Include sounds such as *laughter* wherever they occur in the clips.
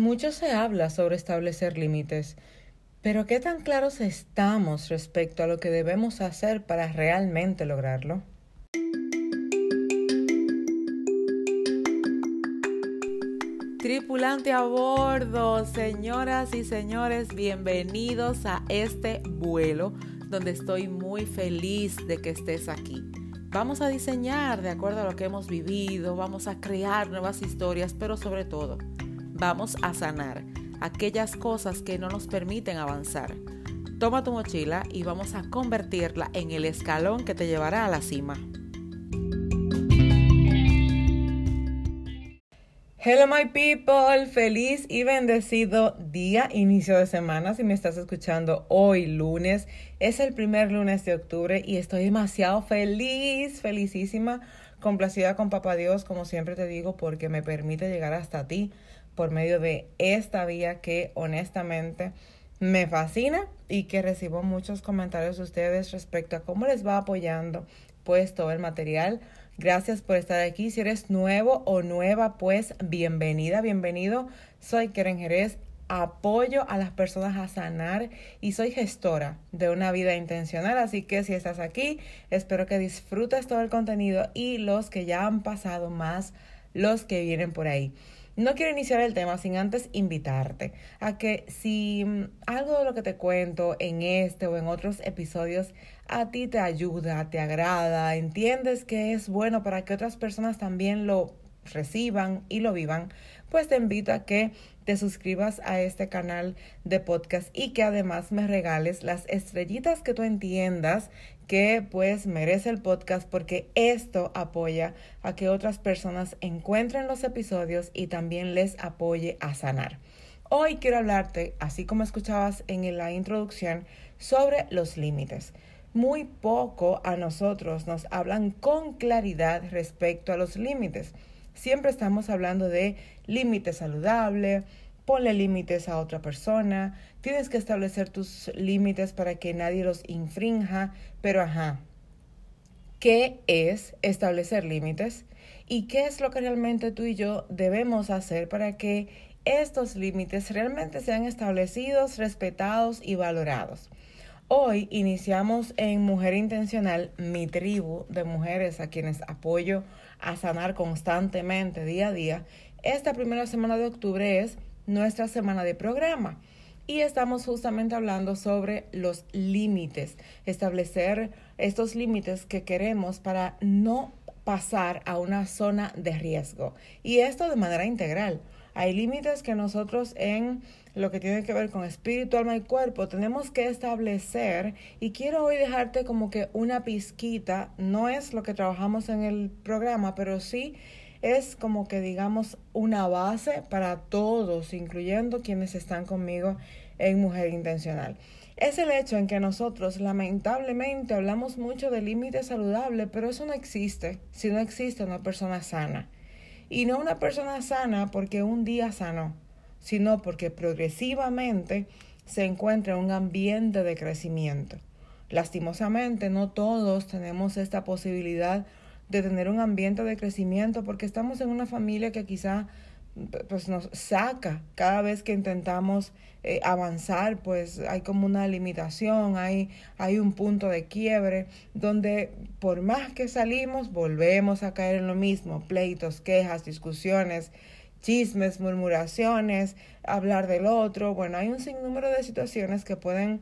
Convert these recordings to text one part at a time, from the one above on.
Mucho se habla sobre establecer límites, pero ¿qué tan claros estamos respecto a lo que debemos hacer para realmente lograrlo? Tripulante a bordo, señoras y señores, bienvenidos a este vuelo donde estoy muy feliz de que estés aquí. Vamos a diseñar de acuerdo a lo que hemos vivido, vamos a crear nuevas historias, pero sobre todo vamos a sanar aquellas cosas que no nos permiten avanzar. Toma tu mochila y vamos a convertirla en el escalón que te llevará a la cima. Hello my people, feliz y bendecido día, inicio de semana. Si me estás escuchando hoy lunes, es el primer lunes de octubre y estoy demasiado feliz, felicísima, complacida con Papá Dios, como siempre te digo, porque me permite llegar hasta ti por medio de esta vía que honestamente me fascina y que recibo muchos comentarios de ustedes respecto a cómo les va apoyando pues todo el material. Gracias por estar aquí. Si eres nuevo o nueva, pues bienvenida, bienvenido. Soy Keren Jerez. Apoyo a las personas a sanar y soy gestora de una vida intencional. Así que si estás aquí, espero que disfrutes todo el contenido y los que ya han pasado más, los que vienen por ahí. No quiero iniciar el tema sin antes invitarte a que si mm, algo de lo que te cuento en este o en otros episodios a ti te ayuda, te agrada, entiendes que es bueno para que otras personas también lo reciban y lo vivan, pues te invito a que te suscribas a este canal de podcast y que además me regales las estrellitas que tú entiendas que pues merece el podcast porque esto apoya a que otras personas encuentren los episodios y también les apoye a sanar. Hoy quiero hablarte, así como escuchabas en la introducción, sobre los límites. Muy poco a nosotros nos hablan con claridad respecto a los límites. Siempre estamos hablando de límite saludable, ponle límites a otra persona, tienes que establecer tus límites para que nadie los infrinja, pero ajá, ¿qué es establecer límites? ¿Y qué es lo que realmente tú y yo debemos hacer para que estos límites realmente sean establecidos, respetados y valorados? Hoy iniciamos en Mujer Intencional, mi tribu de mujeres a quienes apoyo a sanar constantemente día a día. Esta primera semana de octubre es nuestra semana de programa. Y estamos justamente hablando sobre los límites, establecer estos límites que queremos para no pasar a una zona de riesgo. Y esto de manera integral. Hay límites que nosotros en lo que tiene que ver con espíritu, alma y cuerpo tenemos que establecer y quiero hoy dejarte como que una pizquita, no es lo que trabajamos en el programa, pero sí es como que digamos una base para todos, incluyendo quienes están conmigo en Mujer Intencional. Es el hecho en que nosotros lamentablemente hablamos mucho de límite saludable, pero eso no existe si no existe una persona sana. Y no una persona sana porque un día sanó, sino porque progresivamente se encuentra en un ambiente de crecimiento. Lastimosamente, no todos tenemos esta posibilidad de tener un ambiente de crecimiento porque estamos en una familia que quizá pues nos saca. Cada vez que intentamos eh, avanzar pues hay como una limitación hay hay un punto de quiebre donde por más que salimos volvemos a caer en lo mismo. Pleitos quejas discusiones chismes murmuraciones hablar del otro. Bueno hay un sinnúmero de situaciones que pueden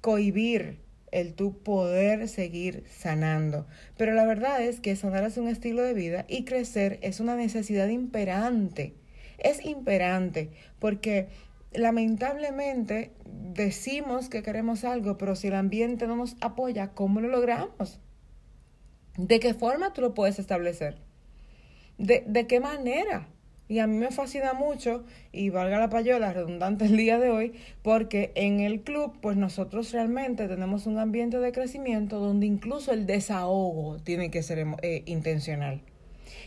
cohibir el tu poder seguir sanando. Pero la verdad es que sanar es un estilo de vida y crecer es una necesidad imperante. Es imperante porque lamentablemente decimos que queremos algo, pero si el ambiente no nos apoya, ¿cómo lo logramos? ¿De qué forma tú lo puedes establecer? ¿De, de qué manera? Y a mí me fascina mucho, y valga la payola redundante el día de hoy, porque en el club, pues nosotros realmente tenemos un ambiente de crecimiento donde incluso el desahogo tiene que ser eh, intencional.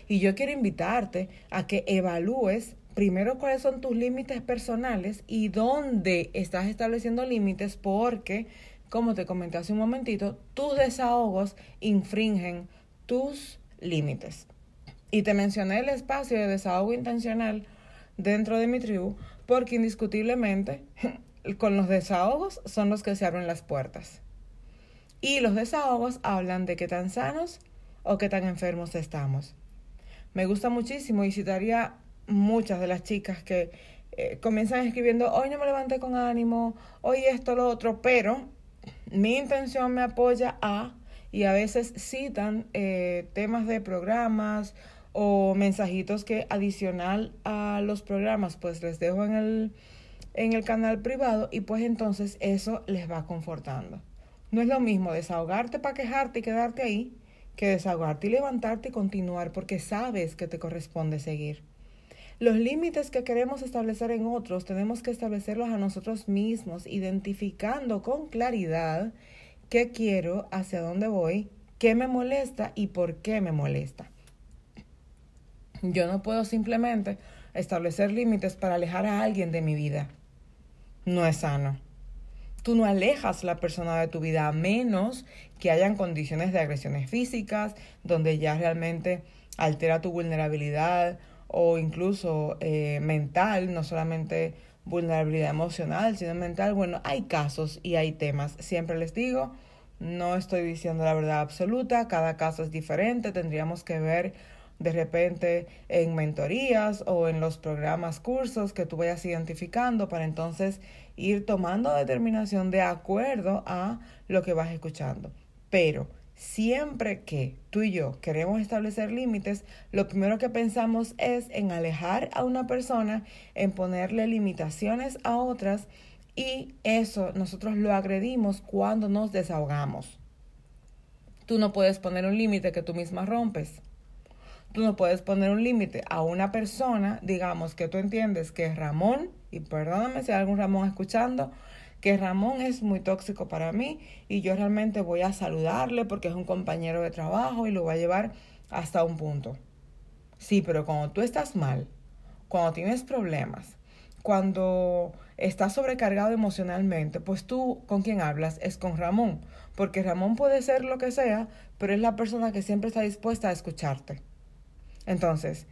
Y yo quiero invitarte a que evalúes primero cuáles son tus límites personales y dónde estás estableciendo límites, porque, como te comenté hace un momentito, tus desahogos infringen tus límites. Y te mencioné el espacio de desahogo intencional dentro de mi tribu porque indiscutiblemente *laughs* con los desahogos son los que se abren las puertas. Y los desahogos hablan de qué tan sanos o qué tan enfermos estamos. Me gusta muchísimo y citaría muchas de las chicas que eh, comienzan escribiendo, hoy no me levanté con ánimo, hoy esto, lo otro, pero mi intención me apoya a, y a veces citan eh, temas de programas o mensajitos que adicional a los programas, pues les dejo en el, en el canal privado y pues entonces eso les va confortando. No es lo mismo desahogarte para quejarte y quedarte ahí que desahogarte y levantarte y continuar porque sabes que te corresponde seguir. Los límites que queremos establecer en otros tenemos que establecerlos a nosotros mismos, identificando con claridad qué quiero, hacia dónde voy, qué me molesta y por qué me molesta. Yo no puedo simplemente establecer límites para alejar a alguien de mi vida. No es sano. Tú no alejas la persona de tu vida a menos que hayan condiciones de agresiones físicas, donde ya realmente altera tu vulnerabilidad o incluso eh, mental, no solamente vulnerabilidad emocional, sino mental. Bueno, hay casos y hay temas. Siempre les digo, no estoy diciendo la verdad absoluta, cada caso es diferente, tendríamos que ver de repente en mentorías o en los programas, cursos que tú vayas identificando para entonces ir tomando determinación de acuerdo a lo que vas escuchando. Pero siempre que tú y yo queremos establecer límites, lo primero que pensamos es en alejar a una persona, en ponerle limitaciones a otras y eso nosotros lo agredimos cuando nos desahogamos. Tú no puedes poner un límite que tú misma rompes. Tú no puedes poner un límite a una persona, digamos que tú entiendes que Ramón, y perdóname si hay algún Ramón escuchando, que Ramón es muy tóxico para mí y yo realmente voy a saludarle porque es un compañero de trabajo y lo voy a llevar hasta un punto. Sí, pero cuando tú estás mal, cuando tienes problemas, cuando estás sobrecargado emocionalmente, pues tú con quien hablas es con Ramón, porque Ramón puede ser lo que sea, pero es la persona que siempre está dispuesta a escucharte. Entonces,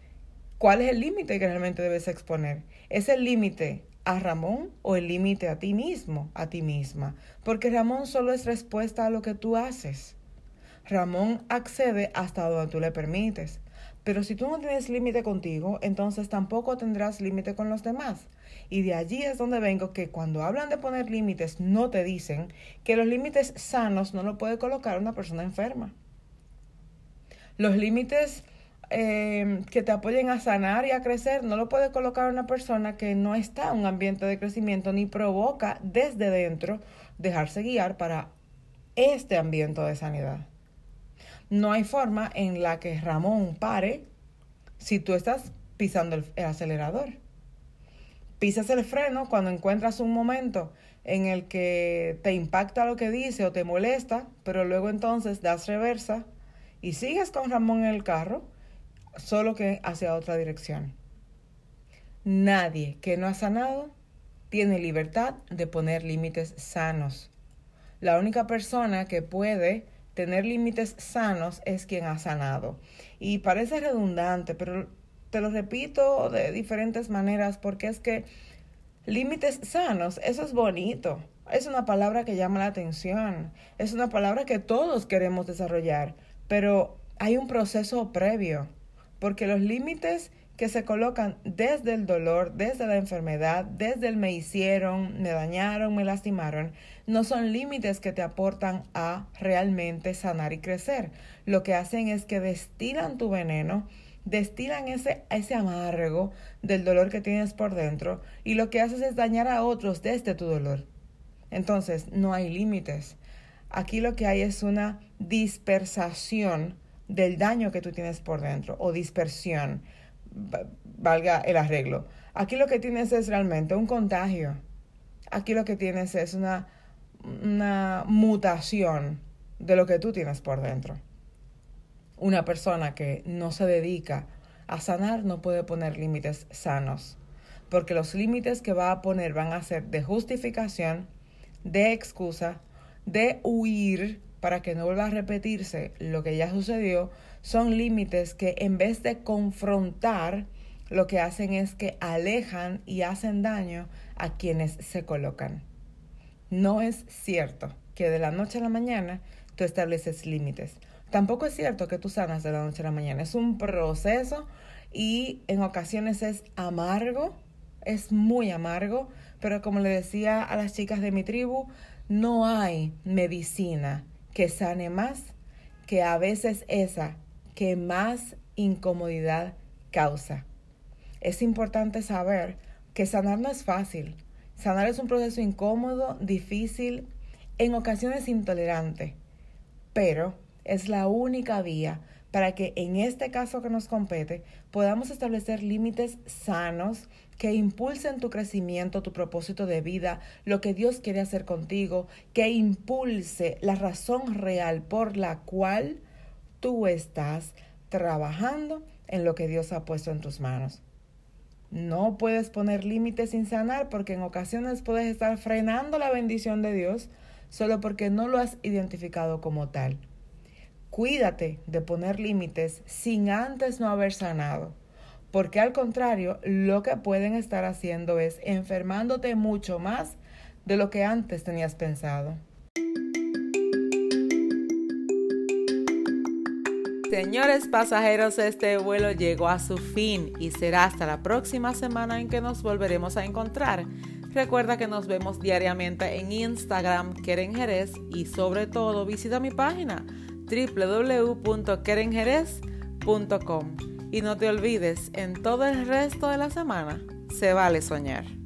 ¿cuál es el límite que realmente debes exponer? ¿Es el límite a Ramón o el límite a ti mismo, a ti misma? Porque Ramón solo es respuesta a lo que tú haces. Ramón accede hasta donde tú le permites. Pero si tú no tienes límite contigo, entonces tampoco tendrás límite con los demás. Y de allí es donde vengo que cuando hablan de poner límites, no te dicen que los límites sanos no lo puede colocar una persona enferma. Los límites Em, que te apoyen a sanar y a crecer, no lo puede colocar una persona que no está en un ambiente de crecimiento ni provoca desde dentro dejarse guiar para este ambiente de sanidad. No hay forma en la que Ramón pare si tú estás pisando el, el acelerador. Pisas el freno cuando encuentras un momento en el que te impacta lo que dice o te molesta, pero luego entonces das reversa y sigues con Ramón en el carro solo que hacia otra dirección. Nadie que no ha sanado tiene libertad de poner límites sanos. La única persona que puede tener límites sanos es quien ha sanado. Y parece redundante, pero te lo repito de diferentes maneras porque es que límites sanos, eso es bonito. Es una palabra que llama la atención. Es una palabra que todos queremos desarrollar, pero hay un proceso previo porque los límites que se colocan desde el dolor, desde la enfermedad, desde el me hicieron, me dañaron, me lastimaron, no son límites que te aportan a realmente sanar y crecer. Lo que hacen es que destilan tu veneno, destilan ese, ese amargo del dolor que tienes por dentro y lo que haces es dañar a otros desde tu dolor. Entonces, no hay límites. Aquí lo que hay es una dispersación del daño que tú tienes por dentro o dispersión, valga el arreglo. Aquí lo que tienes es realmente un contagio. Aquí lo que tienes es una, una mutación de lo que tú tienes por dentro. Una persona que no se dedica a sanar no puede poner límites sanos, porque los límites que va a poner van a ser de justificación, de excusa, de huir para que no vuelva a repetirse lo que ya sucedió, son límites que en vez de confrontar lo que hacen es que alejan y hacen daño a quienes se colocan. No es cierto que de la noche a la mañana tú estableces límites. Tampoco es cierto que tú sanas de la noche a la mañana. Es un proceso y en ocasiones es amargo, es muy amargo, pero como le decía a las chicas de mi tribu, no hay medicina que sane más que a veces esa que más incomodidad causa. Es importante saber que sanar no es fácil. Sanar es un proceso incómodo, difícil, en ocasiones intolerante, pero es la única vía para que en este caso que nos compete podamos establecer límites sanos que impulsen tu crecimiento, tu propósito de vida, lo que Dios quiere hacer contigo, que impulse la razón real por la cual tú estás trabajando en lo que Dios ha puesto en tus manos. No puedes poner límites sin sanar porque en ocasiones puedes estar frenando la bendición de Dios solo porque no lo has identificado como tal. Cuídate de poner límites sin antes no haber sanado, porque al contrario, lo que pueden estar haciendo es enfermándote mucho más de lo que antes tenías pensado. Señores pasajeros, este vuelo llegó a su fin y será hasta la próxima semana en que nos volveremos a encontrar. Recuerda que nos vemos diariamente en Instagram, Keren Jerez, y sobre todo visita mi página www.kerenjerez.com. Y no te olvides, en todo el resto de la semana se vale soñar.